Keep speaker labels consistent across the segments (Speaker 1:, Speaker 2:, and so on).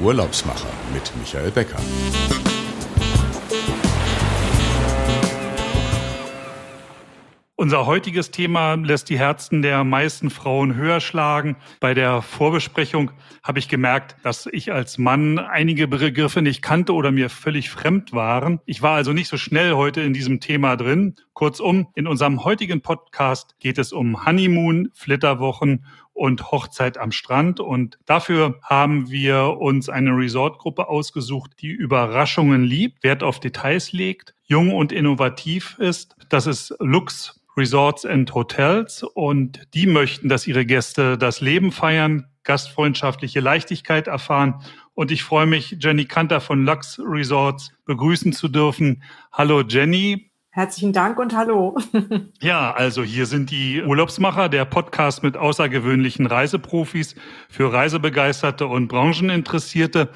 Speaker 1: Urlaubsmacher mit Michael Becker.
Speaker 2: Unser heutiges Thema lässt die Herzen der meisten Frauen höher schlagen. Bei der Vorbesprechung habe ich gemerkt, dass ich als Mann einige Begriffe nicht kannte oder mir völlig fremd waren. Ich war also nicht so schnell heute in diesem Thema drin. Kurzum, in unserem heutigen Podcast geht es um Honeymoon, Flitterwochen und Hochzeit am Strand. Und dafür haben wir uns eine Resortgruppe ausgesucht, die Überraschungen liebt, Wert auf Details legt, jung und innovativ ist. Das ist Lux Resorts and Hotels und die möchten, dass ihre Gäste das Leben feiern, gastfreundschaftliche Leichtigkeit erfahren. Und ich freue mich, Jenny Kanter von Lux Resorts begrüßen zu dürfen. Hallo Jenny.
Speaker 3: Herzlichen Dank und hallo.
Speaker 2: ja, also hier sind die Urlaubsmacher, der Podcast mit außergewöhnlichen Reiseprofis für Reisebegeisterte und Brancheninteressierte.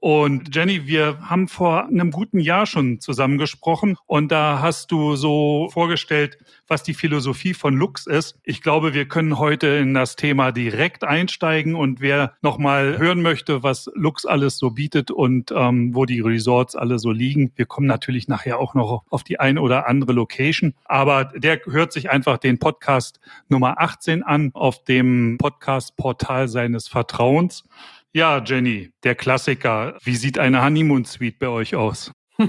Speaker 2: Und Jenny, wir haben vor einem guten Jahr schon zusammen gesprochen und da hast du so vorgestellt, was die Philosophie von Lux ist. Ich glaube, wir können heute in das Thema direkt einsteigen und wer nochmal hören möchte, was Lux alles so bietet und ähm, wo die Resorts alle so liegen, wir kommen natürlich nachher auch noch auf die ein oder andere Location, aber der hört sich einfach den Podcast Nummer 18 an auf dem Podcast-Portal seines Vertrauens. Ja, Jenny, der Klassiker. Wie sieht eine Honeymoon Suite bei euch aus?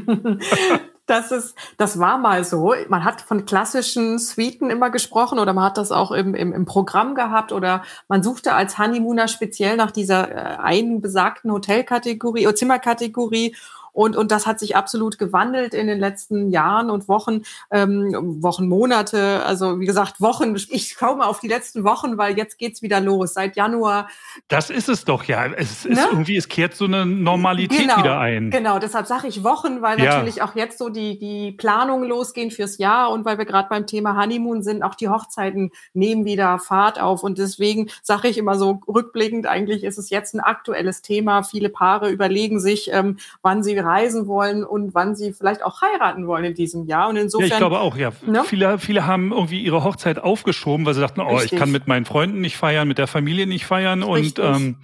Speaker 3: Das ist, das war mal so. Man hat von klassischen Suiten immer gesprochen oder man hat das auch im, im, im Programm gehabt oder man suchte als Honeymooner speziell nach dieser äh, einen besagten Hotelkategorie oder Zimmerkategorie und, und das hat sich absolut gewandelt in den letzten Jahren und Wochen, ähm, Wochen, Monate, also wie gesagt, Wochen. Ich komme auf die letzten Wochen, weil jetzt geht's wieder los. Seit Januar.
Speaker 2: Das ist es doch, ja. Es ist ne? irgendwie, es kehrt so eine Normalität
Speaker 3: genau,
Speaker 2: wieder ein.
Speaker 3: Genau, deshalb sage ich Wochen, weil ja. natürlich auch jetzt so die, die Planungen losgehen fürs Jahr und weil wir gerade beim Thema Honeymoon sind, auch die Hochzeiten nehmen wieder Fahrt auf. Und deswegen sage ich immer so rückblickend, eigentlich ist es jetzt ein aktuelles Thema. Viele Paare überlegen sich, ähm, wann sie reisen wollen und wann sie vielleicht auch heiraten wollen in diesem Jahr. Und insofern.
Speaker 2: Ja, ich glaube auch, ja. Ne? Viele, viele haben irgendwie ihre Hochzeit aufgeschoben, weil sie dachten, oh, Richtig. ich kann mit meinen Freunden nicht feiern, mit der Familie nicht feiern Richtig. und ähm,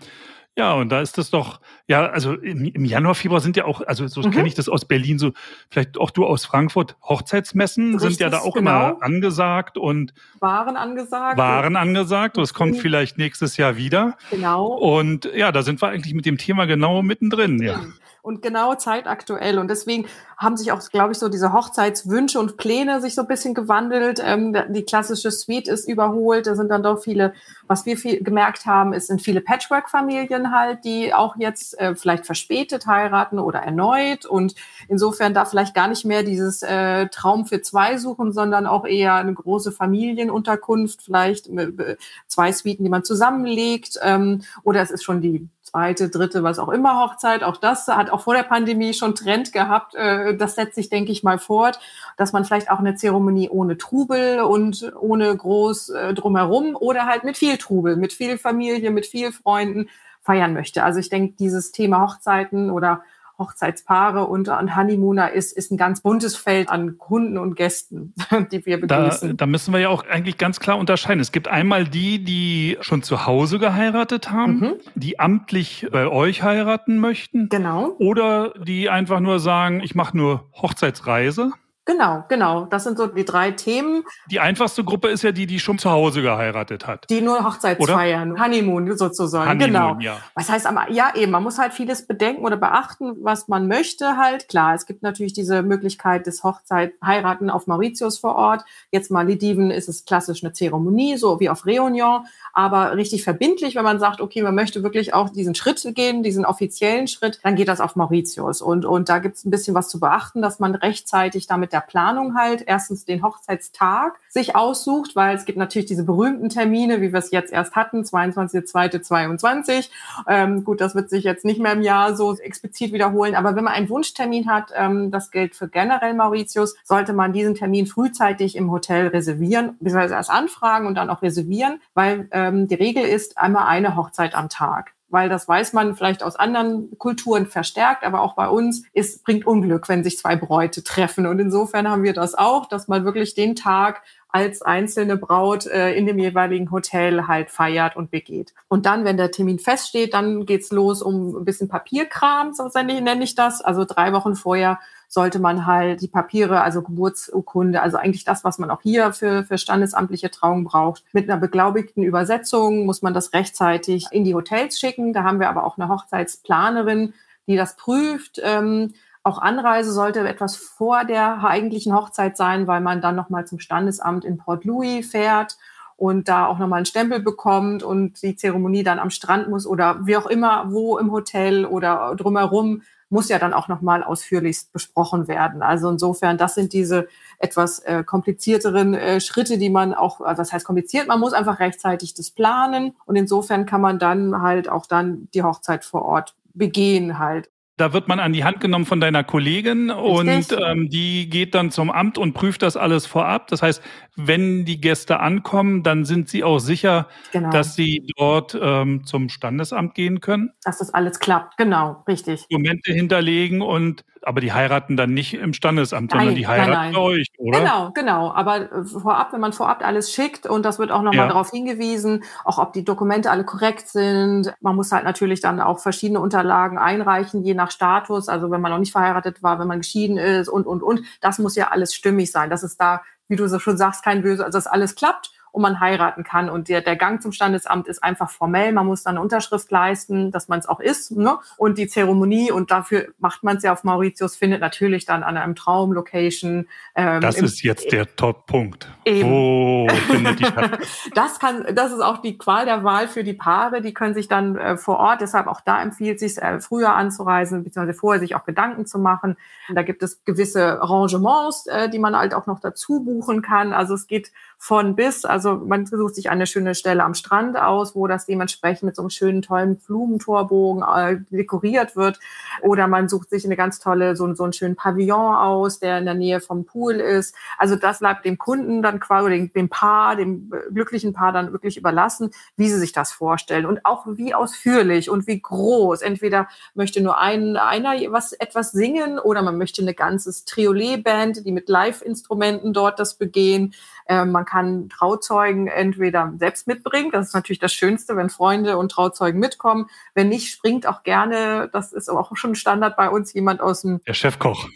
Speaker 2: ja, und da ist das doch, ja, also im, Januar, Februar sind ja auch, also so mhm. kenne ich das aus Berlin, so vielleicht auch du aus Frankfurt, Hochzeitsmessen Richtig, sind ja da auch genau. immer angesagt und
Speaker 3: Waren angesagt.
Speaker 2: Waren angesagt. Das kommt mhm. vielleicht nächstes Jahr wieder.
Speaker 3: Genau.
Speaker 2: Und ja, da sind wir eigentlich mit dem Thema genau mittendrin, ja.
Speaker 3: Und genau zeitaktuell. Und deswegen haben sich auch, glaube ich, so diese Hochzeitswünsche und Pläne sich so ein bisschen gewandelt. Ähm, die klassische Suite ist überholt. Da sind dann doch viele, was wir viel gemerkt haben, es sind viele Patchwork-Familien halt, die auch jetzt äh, vielleicht verspätet heiraten oder erneut. Und insofern da vielleicht gar nicht mehr dieses äh, Traum für zwei suchen, sondern auch eher eine große Familienunterkunft, vielleicht äh, zwei Suiten, die man zusammenlegt. Ähm, oder es ist schon die zweite, dritte, was auch immer Hochzeit. Auch das hat auch vor der Pandemie schon Trend gehabt. Äh, das setzt sich, denke ich mal, fort, dass man vielleicht auch eine Zeremonie ohne Trubel und ohne groß äh, drumherum oder halt mit viel Trubel, mit viel Familie, mit viel Freunden feiern möchte. Also ich denke, dieses Thema Hochzeiten oder Hochzeitspaare und, und Honeymooner ist, ist ein ganz buntes Feld an Kunden und Gästen, die wir begrüßen.
Speaker 2: Da, da müssen wir ja auch eigentlich ganz klar unterscheiden. Es gibt einmal die, die schon zu Hause geheiratet haben, mhm. die amtlich bei euch heiraten möchten.
Speaker 3: Genau.
Speaker 2: Oder die einfach nur sagen, ich mache nur Hochzeitsreise.
Speaker 3: Genau, genau. Das sind so die drei Themen.
Speaker 2: Die einfachste Gruppe ist ja die, die schon zu Hause geheiratet hat.
Speaker 3: Die nur Hochzeitsfeiern, oder? Honeymoon sozusagen. Honeymoon, genau. Ja. Was heißt, ja eben, man muss halt vieles bedenken oder beachten, was man möchte halt. Klar, es gibt natürlich diese Möglichkeit des Hochzeit heiraten auf Mauritius vor Ort. Jetzt mal Malediven ist es klassisch eine Zeremonie, so wie auf Réunion aber richtig verbindlich, wenn man sagt, okay, man möchte wirklich auch diesen Schritt gehen, diesen offiziellen Schritt, dann geht das auf Mauritius. Und, und da gibt es ein bisschen was zu beachten, dass man rechtzeitig da mit der Planung halt erstens den Hochzeitstag sich aussucht, weil es gibt natürlich diese berühmten Termine, wie wir es jetzt erst hatten, 22.02.22. Ähm, gut, das wird sich jetzt nicht mehr im Jahr so explizit wiederholen, aber wenn man einen Wunschtermin hat, ähm, das gilt für generell Mauritius, sollte man diesen Termin frühzeitig im Hotel reservieren, beziehungsweise erst anfragen und dann auch reservieren, weil äh, ähm, die Regel ist einmal eine Hochzeit am Tag weil das weiß man vielleicht aus anderen Kulturen verstärkt, aber auch bei uns ist, bringt Unglück, wenn sich zwei Bräute treffen. Und insofern haben wir das auch, dass man wirklich den Tag als einzelne Braut äh, in dem jeweiligen Hotel halt feiert und begeht. Und dann, wenn der Termin feststeht, dann geht's los um ein bisschen Papierkram, so nenne ich das. Also drei Wochen vorher sollte man halt die Papiere, also Geburtsurkunde, also eigentlich das, was man auch hier für, für standesamtliche Trauung braucht. Mit einer beglaubigten Übersetzung muss man das rechtzeitig in die Hotels schicken. Da haben wir aber auch eine Hochzeitsplanerin, die das prüft. Ähm, auch Anreise sollte etwas vor der eigentlichen Hochzeit sein, weil man dann nochmal zum Standesamt in Port Louis fährt und da auch nochmal einen Stempel bekommt und die Zeremonie dann am Strand muss oder wie auch immer, wo im Hotel oder drumherum muss ja dann auch nochmal ausführlichst besprochen werden. Also insofern, das sind diese etwas äh, komplizierteren äh, Schritte, die man auch, also das heißt kompliziert, man muss einfach rechtzeitig das planen und insofern kann man dann halt auch dann die Hochzeit vor Ort begehen halt.
Speaker 2: Da wird man an die Hand genommen von deiner Kollegin Richtig. und ähm, die geht dann zum Amt und prüft das alles vorab. Das heißt, wenn die Gäste ankommen, dann sind sie auch sicher, genau. dass sie dort ähm, zum Standesamt gehen können.
Speaker 3: Dass das alles klappt, genau, richtig.
Speaker 2: Dokumente hinterlegen und aber die heiraten dann nicht im Standesamt, nein, sondern die heiraten nein, nein. euch, oder?
Speaker 3: Genau, genau. Aber äh, vorab, wenn man vorab alles schickt und das wird auch nochmal ja. darauf hingewiesen, auch ob die Dokumente alle korrekt sind. Man muss halt natürlich dann auch verschiedene Unterlagen einreichen, je nach Status. Also wenn man noch nicht verheiratet war, wenn man geschieden ist und, und, und. Das muss ja alles stimmig sein. Das ist da, wie du so schon sagst, kein Böse, also dass alles klappt und man heiraten kann. Und der, der Gang zum Standesamt ist einfach formell. Man muss dann eine Unterschrift leisten, dass man es auch ist. Ne? Und die Zeremonie, und dafür macht man es ja auf Mauritius, findet natürlich dann an einem Traumlocation.
Speaker 2: Ähm, das ist jetzt der Top-Punkt. Wo findet die statt?
Speaker 3: das, kann, das ist auch die Qual der Wahl für die Paare. Die können sich dann äh, vor Ort, deshalb auch da empfiehlt sich äh, früher anzureisen, beziehungsweise vorher sich auch Gedanken zu machen. Da gibt es gewisse Arrangements, äh, die man halt auch noch dazu buchen kann. Also es geht von bis. Also man sucht sich eine schöne Stelle am Strand aus, wo das dementsprechend mit so einem schönen, tollen Blumentorbogen äh, dekoriert wird. Oder man sucht sich eine ganz tolle, so, so einen schönen Pavillon aus, der in der Nähe vom Pool ist. Also das bleibt dem Kunden dann quasi, dem, dem Paar, dem glücklichen Paar dann wirklich überlassen, wie sie sich das vorstellen und auch wie ausführlich und wie groß. Entweder möchte nur ein, einer was, etwas singen oder man möchte eine ganzes Triolet-Band, die mit Live-Instrumenten dort das begehen. Ähm, man kann Trauzeugen entweder selbst mitbringen. Das ist natürlich das Schönste, wenn Freunde und Trauzeugen mitkommen. Wenn nicht, springt auch gerne, das ist auch schon Standard bei uns, jemand aus dem...
Speaker 2: Der Chefkoch.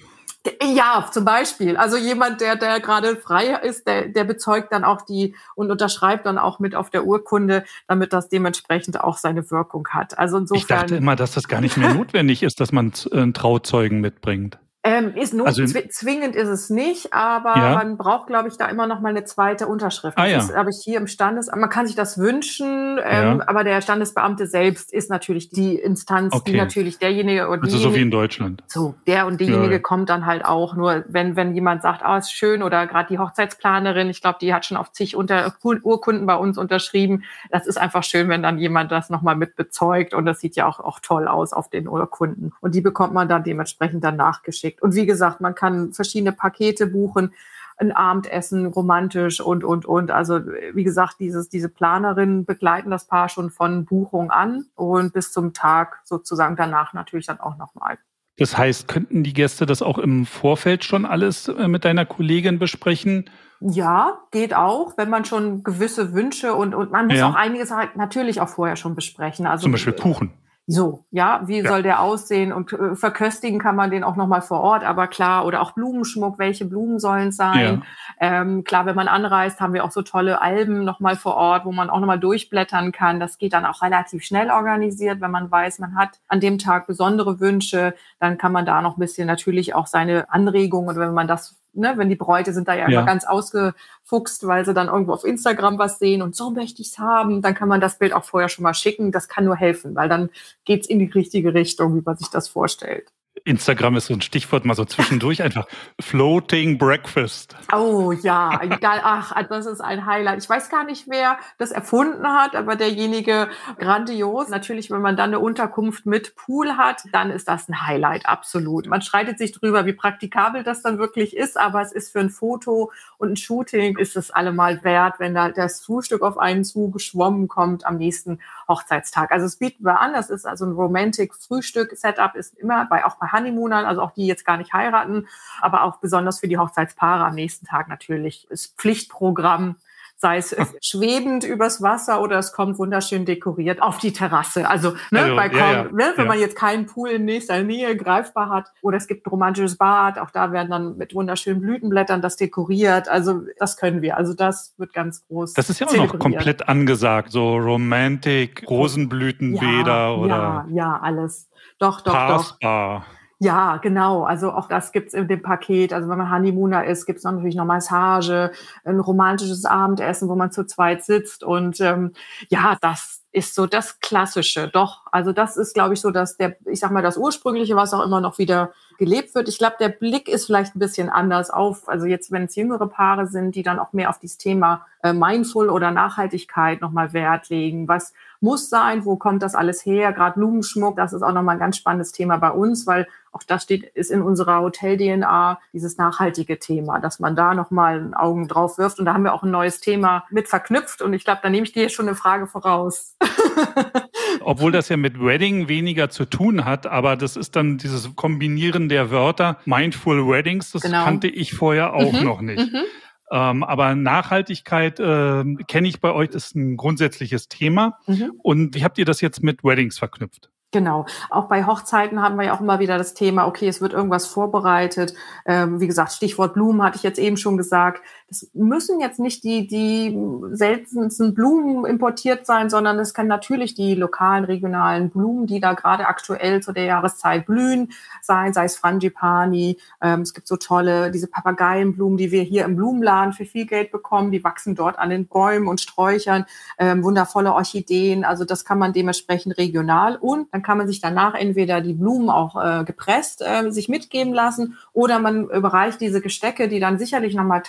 Speaker 3: Ja, zum Beispiel. Also jemand, der, der gerade frei ist, der, der bezeugt dann auch die und unterschreibt dann auch mit auf der Urkunde, damit das dementsprechend auch seine Wirkung hat. Also insofern.
Speaker 2: Ich dachte immer, dass das gar nicht mehr notwendig ist, dass man einen Trauzeugen mitbringt.
Speaker 3: Ähm, ist not also, zwingend ist es nicht, aber ja. man braucht, glaube ich, da immer noch mal eine zweite Unterschrift.
Speaker 2: Ah,
Speaker 3: das ja. habe ich hier im Standes. Man kann sich das wünschen, ähm, ja. aber der Standesbeamte selbst ist natürlich die Instanz, okay. die natürlich derjenige
Speaker 2: und also so wie in Deutschland.
Speaker 3: So der und diejenige kommt dann halt auch. Nur wenn wenn jemand sagt, ah, ist schön oder gerade die Hochzeitsplanerin, ich glaube, die hat schon auf zig unter Urkunden bei uns unterschrieben. Das ist einfach schön, wenn dann jemand das noch mal mit bezeugt und das sieht ja auch auch toll aus auf den Urkunden und die bekommt man dann dementsprechend dann nachgeschickt geschickt. Und wie gesagt, man kann verschiedene Pakete buchen, ein Abendessen, romantisch und, und, und. Also wie gesagt, dieses, diese Planerinnen begleiten das Paar schon von Buchung an und bis zum Tag sozusagen danach natürlich dann auch nochmal.
Speaker 2: Das heißt, könnten die Gäste das auch im Vorfeld schon alles äh, mit deiner Kollegin besprechen?
Speaker 3: Ja, geht auch, wenn man schon gewisse Wünsche und, und man muss ja. auch einiges halt natürlich auch vorher schon besprechen. Also,
Speaker 2: Zum Beispiel Kuchen.
Speaker 3: So, ja, wie ja. soll der aussehen? Und äh, verköstigen kann man den auch nochmal vor Ort, aber klar, oder auch Blumenschmuck, welche Blumen sollen es sein? Ja. Ähm, klar, wenn man anreist, haben wir auch so tolle Alben nochmal vor Ort, wo man auch nochmal durchblättern kann. Das geht dann auch relativ schnell organisiert, wenn man weiß, man hat an dem Tag besondere Wünsche, dann kann man da noch ein bisschen natürlich auch seine Anregungen, oder wenn man das ne, wenn die Bräute sind da ja, ja. immer ganz ausgefuchst, weil sie dann irgendwo auf Instagram was sehen und so möchte ich es haben, dann kann man das Bild auch vorher schon mal schicken. Das kann nur helfen, weil dann geht es in die richtige Richtung, wie man sich das vorstellt.
Speaker 2: Instagram ist so ein Stichwort mal so zwischendurch einfach Floating Breakfast.
Speaker 3: Oh ja, egal. Ach, das ist ein Highlight. Ich weiß gar nicht, wer das erfunden hat, aber derjenige grandios. Natürlich, wenn man dann eine Unterkunft mit Pool hat, dann ist das ein Highlight, absolut. Man streitet sich drüber, wie praktikabel das dann wirklich ist, aber es ist für ein Foto und ein Shooting ist es allemal wert, wenn da das Frühstück auf einen zugeschwommen kommt am nächsten Hochzeitstag. Also es bieten wir an. Das ist also ein Romantic Frühstück Setup ist immer bei auch bei Honeymoonern, also auch die jetzt gar nicht heiraten, aber auch besonders für die Hochzeitspaare am nächsten Tag natürlich ist Pflichtprogramm sei es schwebend übers Wasser oder es kommt wunderschön dekoriert auf die Terrasse. Also, ne, also, bei ja, ja, ne, wenn ja. man jetzt keinen Pool in nächster Nähe greifbar hat oder es gibt ein romantisches Bad, auch da werden dann mit wunderschönen Blütenblättern das dekoriert. Also das können wir. Also das wird ganz groß.
Speaker 2: Das ist ja auch noch komplett angesagt, so Romantic, Rosenblütenbäder oder.
Speaker 3: Ja, ja, alles. Doch, doch, Parsbar. doch. Ja, genau. Also auch das gibt's in dem Paket. Also wenn man Honeymooner ist, gibt's noch natürlich noch Massage, ein romantisches Abendessen, wo man zu zweit sitzt. Und ähm, ja, das ist so das Klassische. Doch, also das ist, glaube ich, so, dass der, ich sag mal, das Ursprüngliche, was auch immer noch wieder gelebt wird. Ich glaube, der Blick ist vielleicht ein bisschen anders auf, also jetzt, wenn es jüngere Paare sind, die dann auch mehr auf dieses Thema äh, Mindful oder Nachhaltigkeit nochmal Wert legen. Was muss sein? Wo kommt das alles her? Gerade Blumenschmuck, das ist auch nochmal ein ganz spannendes Thema bei uns, weil auch das steht, ist in unserer Hotel-DNA dieses nachhaltige Thema, dass man da nochmal Augen drauf wirft. Und da haben wir auch ein neues Thema mit verknüpft. Und ich glaube, da nehme ich dir schon eine Frage voraus.
Speaker 2: Obwohl das ja mit Wedding weniger zu tun hat, aber das ist dann dieses Kombinieren der Wörter Mindful Weddings, das genau. kannte ich vorher auch mhm. noch nicht. Mhm. Ähm, aber Nachhaltigkeit äh, kenne ich bei euch, ist ein grundsätzliches Thema. Mhm. Und wie habt ihr das jetzt mit Weddings verknüpft?
Speaker 3: Genau. Auch bei Hochzeiten haben wir ja auch immer wieder das Thema, okay, es wird irgendwas vorbereitet. Ähm, wie gesagt, Stichwort Blumen hatte ich jetzt eben schon gesagt. Das müssen jetzt nicht die, die seltensten Blumen importiert sein, sondern es kann natürlich die lokalen, regionalen Blumen, die da gerade aktuell zu der Jahreszeit blühen, sein, sei es Frangipani. Ähm, es gibt so tolle, diese Papageienblumen, die wir hier im Blumenladen für viel Geld bekommen. Die wachsen dort an den Bäumen und Sträuchern. Ähm, wundervolle Orchideen. Also das kann man dementsprechend regional und dann kann man sich danach entweder die Blumen auch äh, gepresst äh, sich mitgeben lassen oder man überreicht diese Gestecke, die dann sicherlich noch mal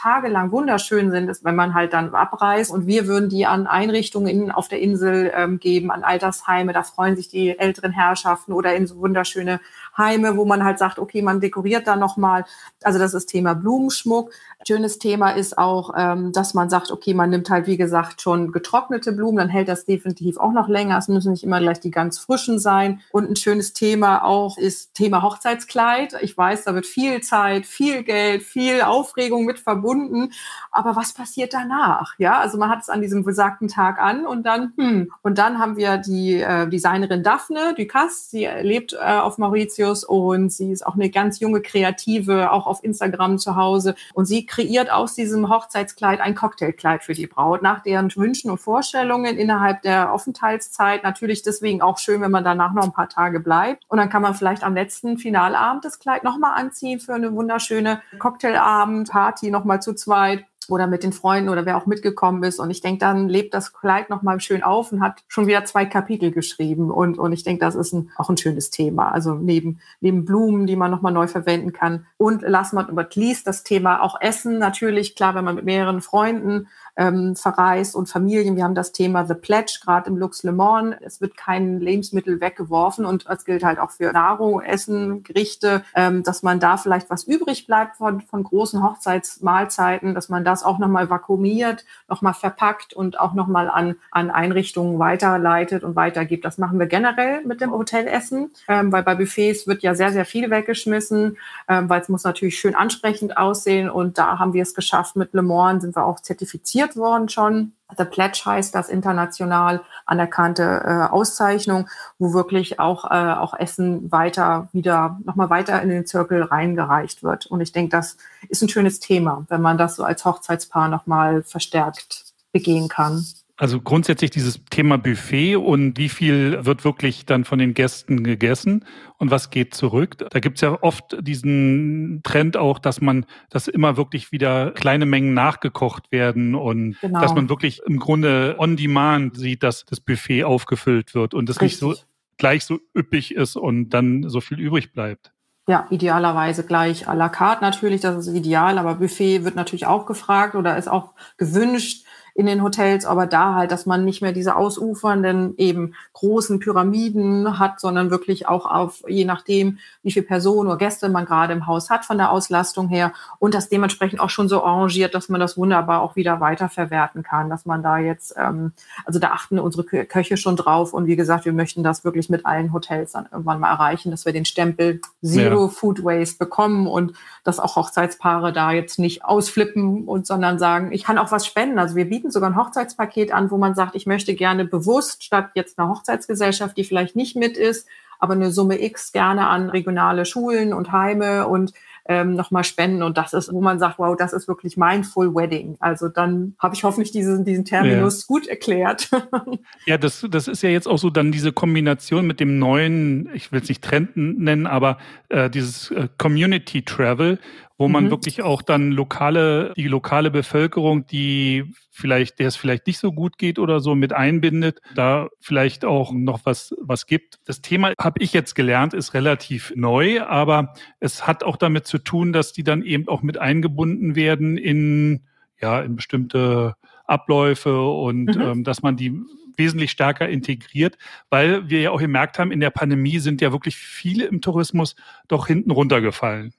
Speaker 3: wunderschön sind, ist, wenn man halt dann abreist und wir würden die an Einrichtungen in, auf der Insel ähm, geben, an Altersheime, da freuen sich die älteren Herrschaften oder in so wunderschöne Heime, wo man halt sagt, okay, man dekoriert da nochmal. Also das ist Thema Blumenschmuck. Schönes Thema ist auch, ähm, dass man sagt, okay, man nimmt halt, wie gesagt, schon getrocknete Blumen, dann hält das definitiv auch noch länger. Es müssen nicht immer gleich die ganz frischen sein. Und ein schönes Thema auch ist Thema Hochzeitskleid. Ich weiß, da wird viel Zeit, viel Geld, viel Aufregung mit verbunden. Aber was passiert danach? Ja, also man hat es an diesem besagten Tag an und dann, hm. Und dann haben wir die äh, Designerin Daphne Ducasse. Sie lebt äh, auf Mauritius und sie ist auch eine ganz junge Kreative, auch auf Instagram zu Hause. Und sie kreiert aus diesem Hochzeitskleid ein Cocktailkleid für die Braut nach deren Wünschen und Vorstellungen innerhalb der Aufenthaltszeit. Natürlich deswegen auch schön, wenn man danach noch ein paar Tage bleibt. Und dann kann man vielleicht am letzten Finalabend das Kleid nochmal anziehen für eine wunderschöne Cocktailabend, Party nochmal zu zweit oder mit den Freunden oder wer auch mitgekommen ist. Und ich denke, dann lebt das Kleid nochmal schön auf und hat schon wieder zwei Kapitel geschrieben. Und, und ich denke, das ist ein, auch ein schönes Thema. Also neben, neben Blumen, die man nochmal neu verwenden kann. Und last but not least das Thema auch Essen. Natürlich, klar, wenn man mit mehreren Freunden ähm, verreist und Familien. Wir haben das Thema The Pledge, gerade im Lux Le Mans. Es wird kein Lebensmittel weggeworfen und das gilt halt auch für Nahrung, Essen, Gerichte, ähm, dass man da vielleicht was übrig bleibt von, von großen Hochzeitsmahlzeiten, dass man das auch nochmal vakuumiert, nochmal verpackt und auch nochmal an, an Einrichtungen weiterleitet und weitergibt. Das machen wir generell mit dem Hotelessen, ähm, weil bei Buffets wird ja sehr, sehr viel weggeschmissen, ähm, weil es muss natürlich schön ansprechend aussehen und da haben wir es geschafft. Mit Le Mans sind wir auch zertifiziert worden schon. The Pledge heißt das international anerkannte äh, Auszeichnung, wo wirklich auch, äh, auch Essen weiter wieder, nochmal weiter in den Zirkel reingereicht wird. Und ich denke, das ist ein schönes Thema, wenn man das so als Hochzeitspaar nochmal verstärkt begehen kann.
Speaker 2: Also grundsätzlich dieses Thema Buffet und wie viel wird wirklich dann von den Gästen gegessen und was geht zurück. Da gibt's ja oft diesen Trend auch, dass man, dass immer wirklich wieder kleine Mengen nachgekocht werden und genau. dass man wirklich im Grunde on demand sieht, dass das Buffet aufgefüllt wird und es nicht so gleich so üppig ist und dann so viel übrig bleibt.
Speaker 3: Ja, idealerweise gleich à la carte natürlich, das ist ideal, aber Buffet wird natürlich auch gefragt oder ist auch gewünscht in den Hotels, aber da halt, dass man nicht mehr diese ausufernden eben großen Pyramiden hat, sondern wirklich auch auf, je nachdem, wie viele Personen oder Gäste man gerade im Haus hat von der Auslastung her und das dementsprechend auch schon so arrangiert, dass man das wunderbar auch wieder weiterverwerten kann, dass man da jetzt, ähm, also da achten unsere Köche schon drauf und wie gesagt, wir möchten das wirklich mit allen Hotels dann irgendwann mal erreichen, dass wir den Stempel Zero ja. Food Waste bekommen und dass auch Hochzeitspaare da jetzt nicht ausflippen und sondern sagen, ich kann auch was spenden. Also wir bieten sogar ein Hochzeitspaket an, wo man sagt, ich möchte gerne bewusst statt jetzt einer Hochzeitsgesellschaft, die vielleicht nicht mit ist, aber eine Summe X gerne an regionale Schulen und Heime und ähm, nochmal spenden. Und das ist, wo man sagt, wow, das ist wirklich Mindful Wedding. Also dann habe ich hoffentlich diesen, diesen Terminus ja. gut erklärt.
Speaker 2: ja, das, das ist ja jetzt auch so dann diese Kombination mit dem neuen, ich will es nicht Trend nennen, aber äh, dieses äh, Community Travel, wo man mhm. wirklich auch dann lokale, die lokale Bevölkerung, die vielleicht, der es vielleicht nicht so gut geht oder so mit einbindet, da vielleicht auch noch was, was gibt. Das Thema, habe ich jetzt gelernt, ist relativ neu, aber es hat auch damit zu tun, dass die dann eben auch mit eingebunden werden in, ja, in bestimmte Abläufe und mhm. ähm, dass man die wesentlich stärker integriert, weil wir ja auch gemerkt haben, in der Pandemie sind ja wirklich viele im Tourismus doch hinten runtergefallen.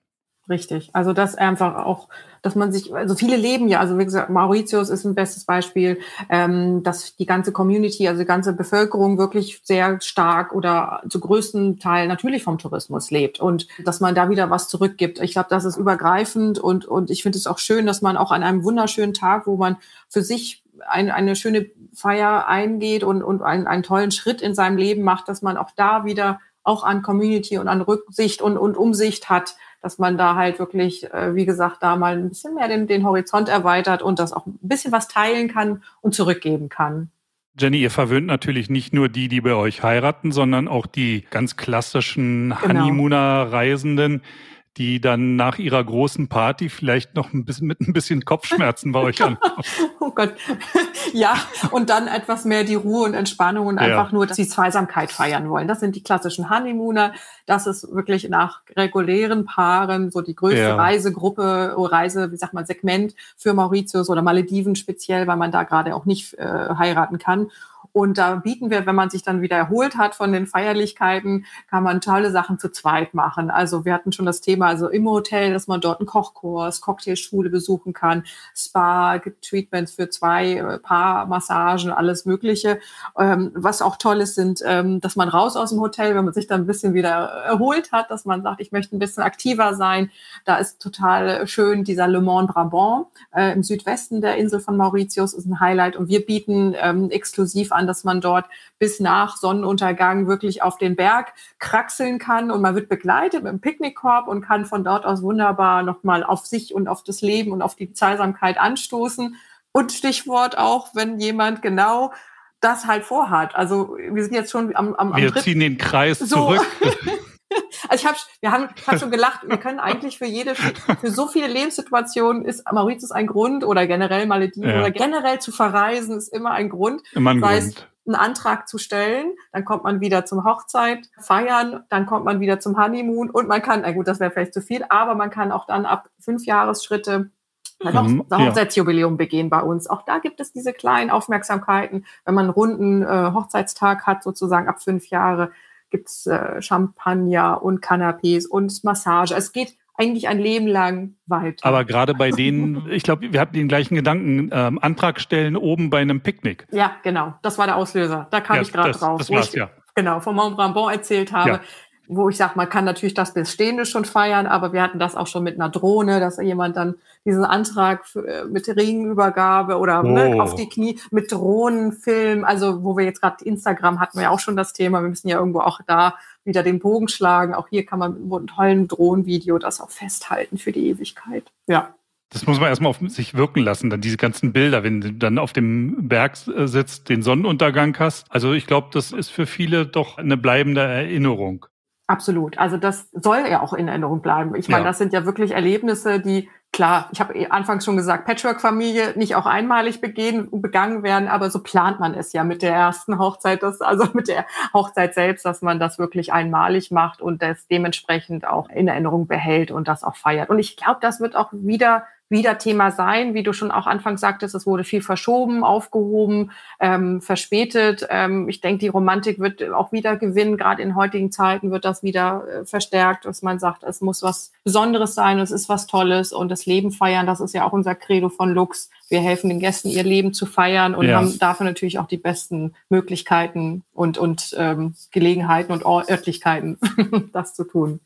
Speaker 3: Richtig. Also das einfach auch, dass man sich, also viele leben ja, also wie gesagt, Mauritius ist ein bestes Beispiel, ähm, dass die ganze Community, also die ganze Bevölkerung wirklich sehr stark oder zu größten Teil natürlich vom Tourismus lebt und dass man da wieder was zurückgibt. Ich glaube, das ist übergreifend und, und ich finde es auch schön, dass man auch an einem wunderschönen Tag, wo man für sich ein, eine schöne Feier eingeht und, und einen, einen tollen Schritt in seinem Leben macht, dass man auch da wieder auch an Community und an Rücksicht und, und Umsicht hat, dass man da halt wirklich, äh, wie gesagt, da mal ein bisschen mehr den, den Horizont erweitert und das auch ein bisschen was teilen kann und zurückgeben kann.
Speaker 2: Jenny, ihr verwöhnt natürlich nicht nur die, die bei euch heiraten, sondern auch die ganz klassischen genau. Honeymooner-Reisenden, die dann nach ihrer großen Party vielleicht noch ein bisschen mit ein bisschen Kopfschmerzen bei euch an.
Speaker 3: oh Gott. Ja, und dann etwas mehr die Ruhe und Entspannung und einfach ja. nur, dass sie Zweisamkeit feiern wollen. Das sind die klassischen Honeymooner. Das ist wirklich nach regulären Paaren so die größte ja. Reisegruppe, Reise, wie sagt man, Segment für Mauritius oder Malediven speziell, weil man da gerade auch nicht äh, heiraten kann. Und da bieten wir, wenn man sich dann wieder erholt hat von den Feierlichkeiten, kann man tolle Sachen zu zweit machen. Also wir hatten schon das Thema, also im Hotel, dass man dort einen Kochkurs, Cocktailschule besuchen kann, Spa, Treatments für zwei äh, Paar, Massagen, alles Mögliche. Ähm, was auch toll ist, sind, ähm, dass man raus aus dem Hotel, wenn man sich dann ein bisschen wieder erholt hat, dass man sagt, ich möchte ein bisschen aktiver sein. Da ist total schön dieser Le Mans Brabant äh, im Südwesten der Insel von Mauritius ist ein Highlight und wir bieten ähm, exklusiv an an, dass man dort bis nach Sonnenuntergang wirklich auf den Berg kraxeln kann und man wird begleitet mit einem Picknickkorb und kann von dort aus wunderbar nochmal auf sich und auf das Leben und auf die Zweisamkeit anstoßen. Und Stichwort auch, wenn jemand genau das halt vorhat. Also wir sind jetzt schon am, am,
Speaker 2: am Wir ziehen den Kreis so. zurück.
Speaker 3: Also ich habe, wir haben, ich hab schon gelacht. Wir können eigentlich für jede, für so viele Lebenssituationen ist Mauritius ein Grund oder generell Malediven ja. oder generell zu verreisen ist immer ein Grund.
Speaker 2: Immer ein das Grund.
Speaker 3: einen Antrag zu stellen, dann kommt man wieder zum Hochzeit feiern, dann kommt man wieder zum Honeymoon und man kann, na gut, das wäre vielleicht zu viel, aber man kann auch dann ab fünf Jahresschritte ein mhm, Hochzeitsjubiläum ja. begehen bei uns. Auch da gibt es diese kleinen Aufmerksamkeiten, wenn man einen runden äh, Hochzeitstag hat, sozusagen ab fünf Jahre, gibt's äh, Champagner und Canapés und Massage. Es geht eigentlich ein Leben lang weiter.
Speaker 2: Aber gerade bei denen, ich glaube, wir hatten den gleichen Gedanken, ähm, Antrag stellen oben bei einem Picknick.
Speaker 3: Ja, genau. Das war der Auslöser. Da kam ja, ich gerade drauf.
Speaker 2: Das war's, ich, ja.
Speaker 3: Genau, vom Mont Brambant erzählt habe. Ja wo ich sage, man kann natürlich das Bestehende schon feiern, aber wir hatten das auch schon mit einer Drohne, dass jemand dann diesen Antrag für, äh, mit Ringübergabe oder oh. ne, auf die Knie mit Drohnenfilm, also wo wir jetzt gerade Instagram hatten wir ja auch schon das Thema, wir müssen ja irgendwo auch da wieder den Bogen schlagen. Auch hier kann man mit einem tollen Drohnenvideo das auch festhalten für die Ewigkeit. Ja.
Speaker 2: Das muss man erstmal auf sich wirken lassen, dann diese ganzen Bilder, wenn du dann auf dem Berg äh, sitzt, den Sonnenuntergang hast. Also ich glaube, das ist für viele doch eine bleibende Erinnerung.
Speaker 3: Absolut. Also das soll ja auch in Erinnerung bleiben. Ich meine, ja. das sind ja wirklich Erlebnisse, die, klar, ich habe eh anfangs schon gesagt, Patchwork-Familie nicht auch einmalig begehen, begangen werden, aber so plant man es ja mit der ersten Hochzeit, das, also mit der Hochzeit selbst, dass man das wirklich einmalig macht und das dementsprechend auch in Erinnerung behält und das auch feiert. Und ich glaube, das wird auch wieder wieder Thema sein. Wie du schon auch anfangs sagtest, es wurde viel verschoben, aufgehoben, ähm, verspätet. Ähm, ich denke, die Romantik wird auch wieder gewinnen. Gerade in heutigen Zeiten wird das wieder äh, verstärkt, dass man sagt, es muss was Besonderes sein, es ist was Tolles und das Leben feiern, das ist ja auch unser Credo von Lux. Wir helfen den Gästen, ihr Leben zu feiern und ja. haben dafür natürlich auch die besten Möglichkeiten und, und ähm, Gelegenheiten und Örtlichkeiten, das zu tun.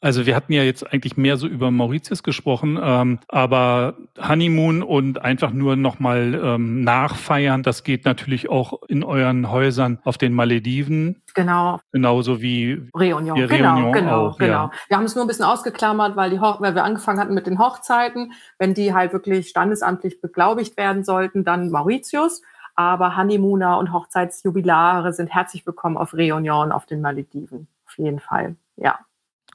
Speaker 2: Also wir hatten ja jetzt eigentlich mehr so über Mauritius gesprochen, ähm, aber Honeymoon und einfach nur nochmal ähm, nachfeiern, das geht natürlich auch in euren Häusern auf den Malediven.
Speaker 3: Genau.
Speaker 2: Genauso wie
Speaker 3: Reunion. Genau, Reunion genau, auch, genau. Ja. Wir haben es nur ein bisschen ausgeklammert, weil, die weil wir angefangen hatten mit den Hochzeiten. Wenn die halt wirklich standesamtlich beglaubigt werden sollten, dann Mauritius. Aber Honeymooner und Hochzeitsjubilare sind herzlich willkommen auf Reunion auf den Malediven. Auf jeden Fall, ja.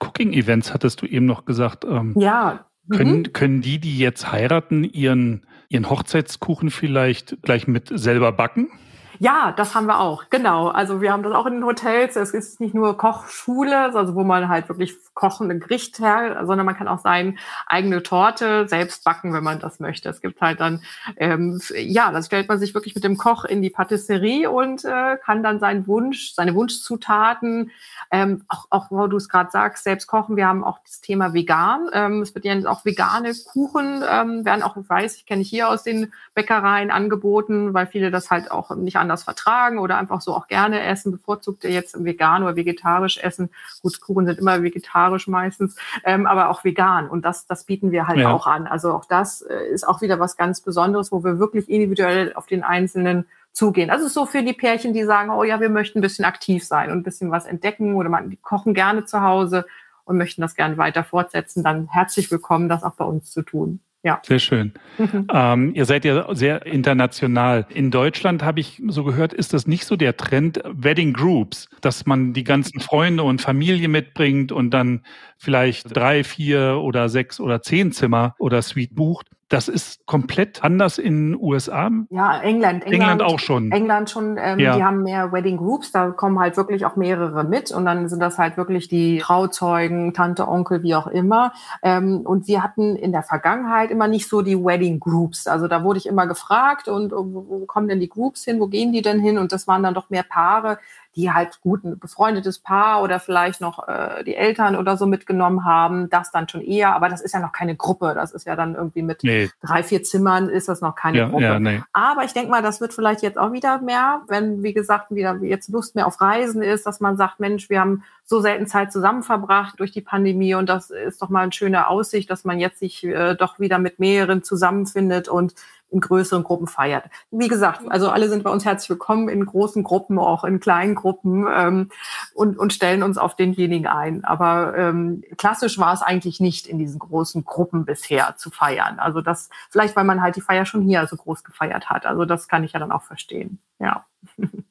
Speaker 2: Cooking-Events hattest du eben noch gesagt.
Speaker 3: Ähm, ja.
Speaker 2: Mhm. Können, können die, die jetzt heiraten, ihren, ihren Hochzeitskuchen vielleicht gleich mit selber backen?
Speaker 3: Ja, das haben wir auch, genau. Also wir haben das auch in den Hotels. Es ist nicht nur Kochschule, also wo man halt wirklich kochende Gericht her, sondern man kann auch seine eigene Torte selbst backen, wenn man das möchte. Es gibt halt dann, ähm, ja, das stellt man sich wirklich mit dem Koch in die Patisserie und äh, kann dann seinen Wunsch, seine Wunschzutaten, ähm, auch, auch wo du es gerade sagst, selbst kochen. Wir haben auch das Thema vegan. Ähm, es wird ja auch vegane Kuchen, ähm, werden auch, weiß, ich kenne ich hier aus den Bäckereien angeboten, weil viele das halt auch nicht anders anders vertragen oder einfach so auch gerne essen, bevorzugt er jetzt vegan oder vegetarisch essen. Gut, Kuchen sind immer vegetarisch meistens, ähm, aber auch vegan. Und das, das bieten wir halt ja. auch an. Also auch das äh, ist auch wieder was ganz Besonderes, wo wir wirklich individuell auf den Einzelnen zugehen. Also so für die Pärchen, die sagen, oh ja, wir möchten ein bisschen aktiv sein und ein bisschen was entdecken oder man, die kochen gerne zu Hause und möchten das gerne weiter fortsetzen, dann herzlich willkommen, das auch bei uns zu tun. Ja.
Speaker 2: Sehr schön. ähm, ihr seid ja sehr international. In Deutschland habe ich so gehört, ist das nicht so der Trend Wedding Groups, dass man die ganzen Freunde und Familie mitbringt und dann vielleicht drei, vier oder sechs oder zehn Zimmer oder Suite bucht. Das ist komplett anders in den USA.
Speaker 3: Ja, England.
Speaker 2: England, England auch schon.
Speaker 3: England schon. Ähm, ja. Die haben mehr Wedding Groups. Da kommen halt wirklich auch mehrere mit. Und dann sind das halt wirklich die Trauzeugen, Tante, Onkel, wie auch immer. Ähm, und wir hatten in der Vergangenheit immer nicht so die Wedding Groups. Also da wurde ich immer gefragt und wo kommen denn die Groups hin? Wo gehen die denn hin? Und das waren dann doch mehr Paare, die halt gut ein befreundetes Paar oder vielleicht noch äh, die Eltern oder so mitgenommen haben, das dann schon eher, aber das ist ja noch keine Gruppe, das ist ja dann irgendwie mit nee. drei, vier Zimmern ist das noch keine ja, Gruppe. Ja, nee. Aber ich denke mal, das wird vielleicht jetzt auch wieder mehr, wenn, wie gesagt, wieder jetzt Lust mehr auf Reisen ist, dass man sagt, Mensch, wir haben so selten Zeit zusammen verbracht durch die Pandemie und das ist doch mal eine schöne Aussicht, dass man jetzt sich äh, doch wieder mit mehreren zusammenfindet und in größeren Gruppen feiert. Wie gesagt, also alle sind bei uns herzlich willkommen in großen Gruppen, auch in kleinen Gruppen ähm, und, und stellen uns auf denjenigen ein. Aber ähm, klassisch war es eigentlich nicht in diesen großen Gruppen bisher zu feiern. Also das vielleicht, weil man halt die Feier schon hier so groß gefeiert hat. Also das kann ich ja dann auch verstehen. Ja.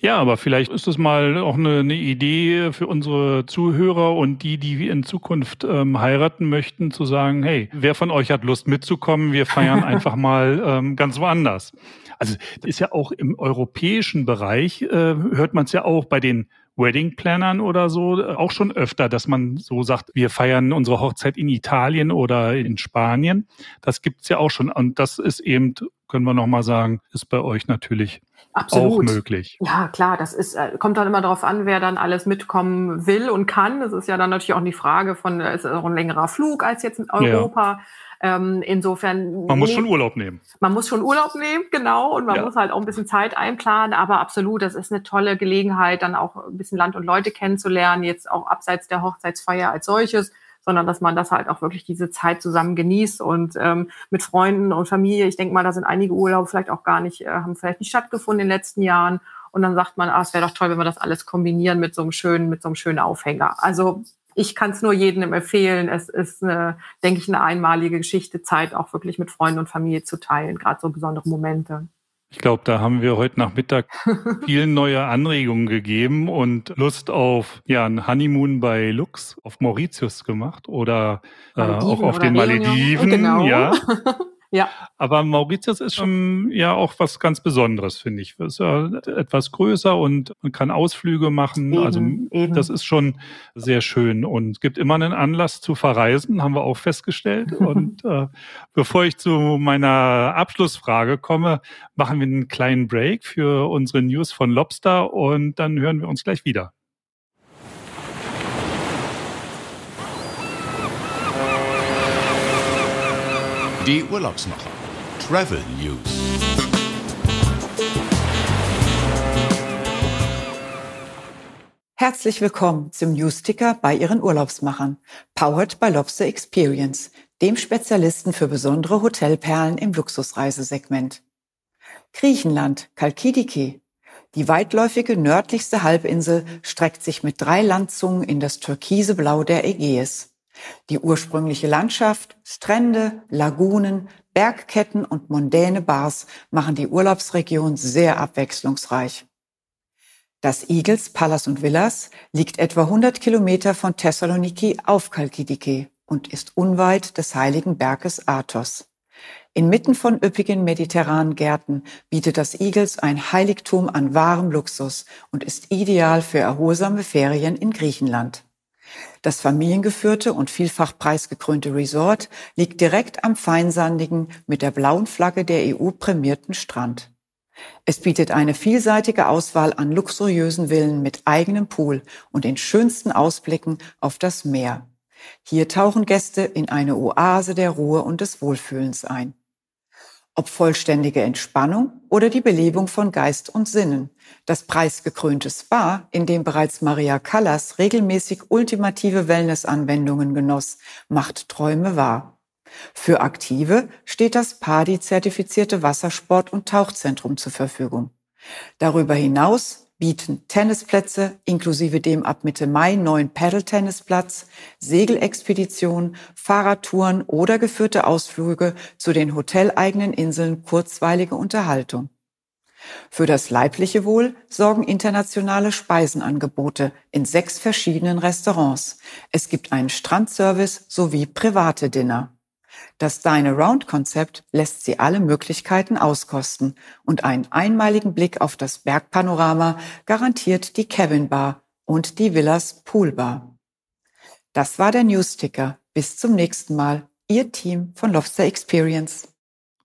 Speaker 2: Ja, aber vielleicht ist das mal auch eine, eine, Idee für unsere Zuhörer und die, die in Zukunft ähm, heiraten möchten, zu sagen, hey, wer von euch hat Lust mitzukommen? Wir feiern einfach mal ähm, ganz woanders. Also ist ja auch im europäischen Bereich, äh, hört man es ja auch bei den Wedding Plannern oder so äh, auch schon öfter, dass man so sagt, wir feiern unsere Hochzeit in Italien oder in Spanien. Das gibt's ja auch schon. Und das ist eben, können wir nochmal sagen, ist bei euch natürlich Absolut. auch möglich.
Speaker 3: Ja, klar, das ist, äh, kommt dann immer darauf an, wer dann alles mitkommen will und kann. Das ist ja dann natürlich auch die Frage von, ist es auch ein längerer Flug als jetzt in Europa. Ja. Ähm, insofern.
Speaker 2: Man muss schon Urlaub nehmen.
Speaker 3: Man muss schon Urlaub nehmen, genau. Und man ja. muss halt auch ein bisschen Zeit einplanen. Aber absolut, das ist eine tolle Gelegenheit, dann auch ein bisschen Land und Leute kennenzulernen, jetzt auch abseits der Hochzeitsfeier als solches sondern dass man das halt auch wirklich diese Zeit zusammen genießt und ähm, mit Freunden und Familie. Ich denke mal, da sind einige Urlaube vielleicht auch gar nicht, äh, haben vielleicht nicht stattgefunden in den letzten Jahren. Und dann sagt man, ah, es wäre doch toll, wenn wir das alles kombinieren mit so einem schönen, mit so einem schönen Aufhänger. Also ich kann es nur jedem empfehlen. Es ist, eine, denke ich, eine einmalige Geschichte, Zeit auch wirklich mit Freunden und Familie zu teilen, gerade so besondere Momente.
Speaker 2: Ich glaube, da haben wir heute Nachmittag vielen neue Anregungen gegeben und Lust auf ja, ein Honeymoon bei Lux auf Mauritius gemacht oder äh, auch auf den Malediven. Genau. Ja. Ja. Aber Mauritius ist schon ja auch was ganz Besonderes, finde ich. Es ist ja etwas größer und man kann Ausflüge machen. Eben, also eben. das ist schon sehr schön und gibt immer einen Anlass zu verreisen, haben wir auch festgestellt. und äh, bevor ich zu meiner Abschlussfrage komme, machen wir einen kleinen Break für unsere News von Lobster und dann hören wir uns gleich wieder.
Speaker 1: Die Urlaubsmacher. Travel News.
Speaker 4: Herzlich willkommen zum Newsticker bei Ihren Urlaubsmachern. Powered by Lobster Experience, dem Spezialisten für besondere Hotelperlen im Luxusreisesegment. Griechenland, Kalkidiki. Die weitläufige nördlichste Halbinsel streckt sich mit drei Landzungen in das türkise Blau der Ägäis. Die ursprüngliche Landschaft, Strände, Lagunen, Bergketten und mondäne Bars machen die Urlaubsregion sehr abwechslungsreich. Das Eagles Palace und Villas liegt etwa 100 Kilometer von Thessaloniki auf Kalkidiki und ist unweit des heiligen Berges Athos. Inmitten von üppigen mediterranen Gärten bietet das Eagles ein Heiligtum an wahrem Luxus und ist ideal für erholsame Ferien in Griechenland. Das familiengeführte und vielfach preisgekrönte Resort liegt direkt am feinsandigen, mit der blauen Flagge der EU prämierten Strand. Es bietet eine vielseitige Auswahl an luxuriösen Villen mit eigenem Pool und den schönsten Ausblicken auf das Meer. Hier tauchen Gäste in eine Oase der Ruhe und des Wohlfühlens ein ob vollständige Entspannung oder die Belebung von Geist und Sinnen. Das preisgekrönte Spa, in dem bereits Maria Callas regelmäßig ultimative Wellnessanwendungen genoss, macht Träume wahr. Für Aktive steht das PADI-zertifizierte Wassersport- und Tauchzentrum zur Verfügung. Darüber hinaus bieten Tennisplätze inklusive dem ab Mitte Mai neuen Paddle-Tennisplatz, Segelexpeditionen, Fahrradtouren oder geführte Ausflüge zu den hoteleigenen Inseln kurzweilige Unterhaltung. Für das leibliche Wohl sorgen internationale Speisenangebote in sechs verschiedenen Restaurants. Es gibt einen Strandservice sowie private Dinner. Das Dine-Around-Konzept lässt sie alle Möglichkeiten auskosten und einen einmaligen Blick auf das Bergpanorama garantiert die Cabin Bar und die Villas Pool Bar. Das war der Newsticker. Bis zum nächsten Mal. Ihr Team von Lobster Experience.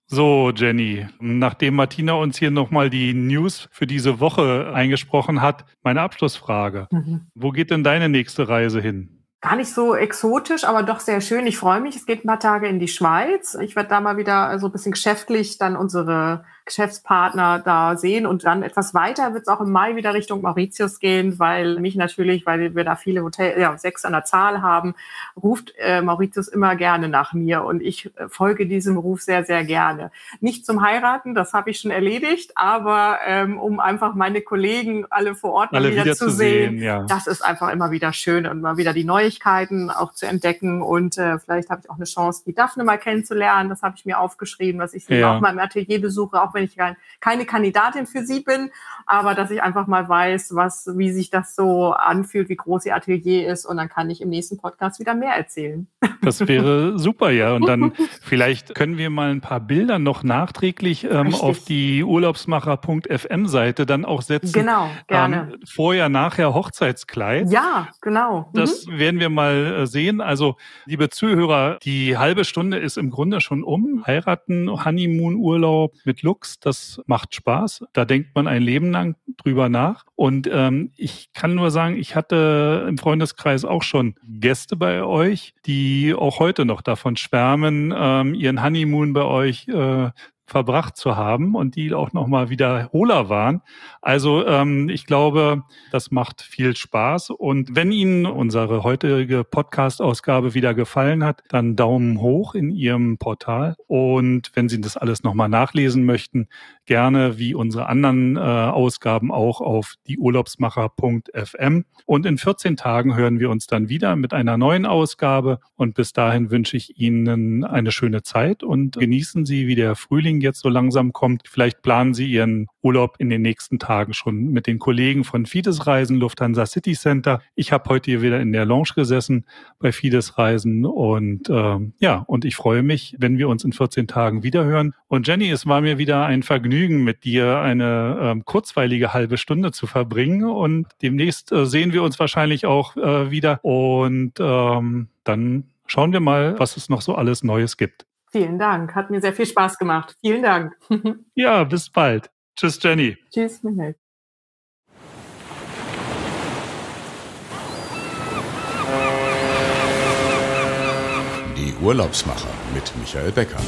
Speaker 2: So, Jenny, nachdem Martina uns hier nochmal die News für diese Woche eingesprochen hat, meine Abschlussfrage. Mhm. Wo geht denn deine nächste Reise hin?
Speaker 3: Gar nicht so exotisch, aber doch sehr schön. Ich freue mich. Es geht ein paar Tage in die Schweiz. Ich werde da mal wieder so ein bisschen geschäftlich dann unsere Geschäftspartner da sehen. Und dann etwas weiter wird es auch im Mai wieder Richtung Mauritius gehen, weil mich natürlich, weil wir da viele Hotels, ja, sechs an der Zahl haben, ruft äh, Mauritius immer gerne nach mir. Und ich äh, folge diesem Ruf sehr, sehr gerne. Nicht zum Heiraten, das habe ich schon erledigt, aber ähm, um einfach meine Kollegen alle vor Ort alle wieder, wieder, zu sehen, sehen ja. das ist einfach immer wieder schön und mal wieder die Neuigkeiten auch zu entdecken. Und äh, vielleicht habe ich auch eine Chance, die Daphne mal kennenzulernen. Das habe ich mir aufgeschrieben, dass ich sie ja. auch mal im Atelier besuche, auch wenn ich keine Kandidatin für sie bin, aber dass ich einfach mal weiß, was, wie sich das so anfühlt, wie groß ihr Atelier ist und dann kann ich im nächsten Podcast wieder mehr erzählen.
Speaker 2: Das wäre super, ja. Und dann vielleicht können wir mal ein paar Bilder noch nachträglich ähm, auf die Urlaubsmacher.fm-Seite dann auch setzen.
Speaker 3: Genau, gerne.
Speaker 2: Ähm, vorher, nachher Hochzeitskleid.
Speaker 3: Ja, genau.
Speaker 2: Mhm. Das werden wir mal äh, sehen. Also, liebe Zuhörer, die halbe Stunde ist im Grunde schon um. Heiraten, Honeymoon-Urlaub mit Das macht Spaß. Da denkt man ein Leben lang drüber nach. Und ähm, ich kann nur sagen, ich hatte im Freundeskreis auch schon Gäste bei euch, die auch heute noch davon schwärmen, ähm, ihren Honeymoon bei euch äh, verbracht zu haben und die auch nochmal wiederholer waren. Also ähm, ich glaube, das macht viel Spaß. Und wenn Ihnen unsere heutige Podcast-Ausgabe wieder gefallen hat, dann Daumen hoch in Ihrem Portal. Und wenn Sie das alles nochmal nachlesen möchten, gerne wie unsere anderen äh, Ausgaben auch auf dieurlaubsmacher.fm. Und in 14 Tagen hören wir uns dann wieder mit einer neuen Ausgabe. Und bis dahin wünsche ich Ihnen eine schöne Zeit und genießen Sie, wie der Frühling Frühling jetzt so langsam kommt. Vielleicht planen Sie Ihren Urlaub in den nächsten Tagen schon mit den Kollegen von Fides Reisen, Lufthansa City Center. Ich habe heute hier wieder in der Lounge gesessen bei Fides Reisen und ähm, ja, und ich freue mich, wenn wir uns in 14 Tagen wiederhören. Und Jenny, es war mir wieder ein Vergnügen, mit dir eine ähm, kurzweilige halbe Stunde zu verbringen und demnächst äh, sehen wir uns wahrscheinlich auch äh, wieder und ähm, dann schauen wir mal, was es noch so alles Neues gibt.
Speaker 3: Vielen Dank. Hat mir sehr viel Spaß gemacht. Vielen Dank.
Speaker 2: ja, bis bald. Tschüss, Jenny.
Speaker 3: Tschüss, Michael.
Speaker 1: Die Urlaubsmacher mit Michael Becker.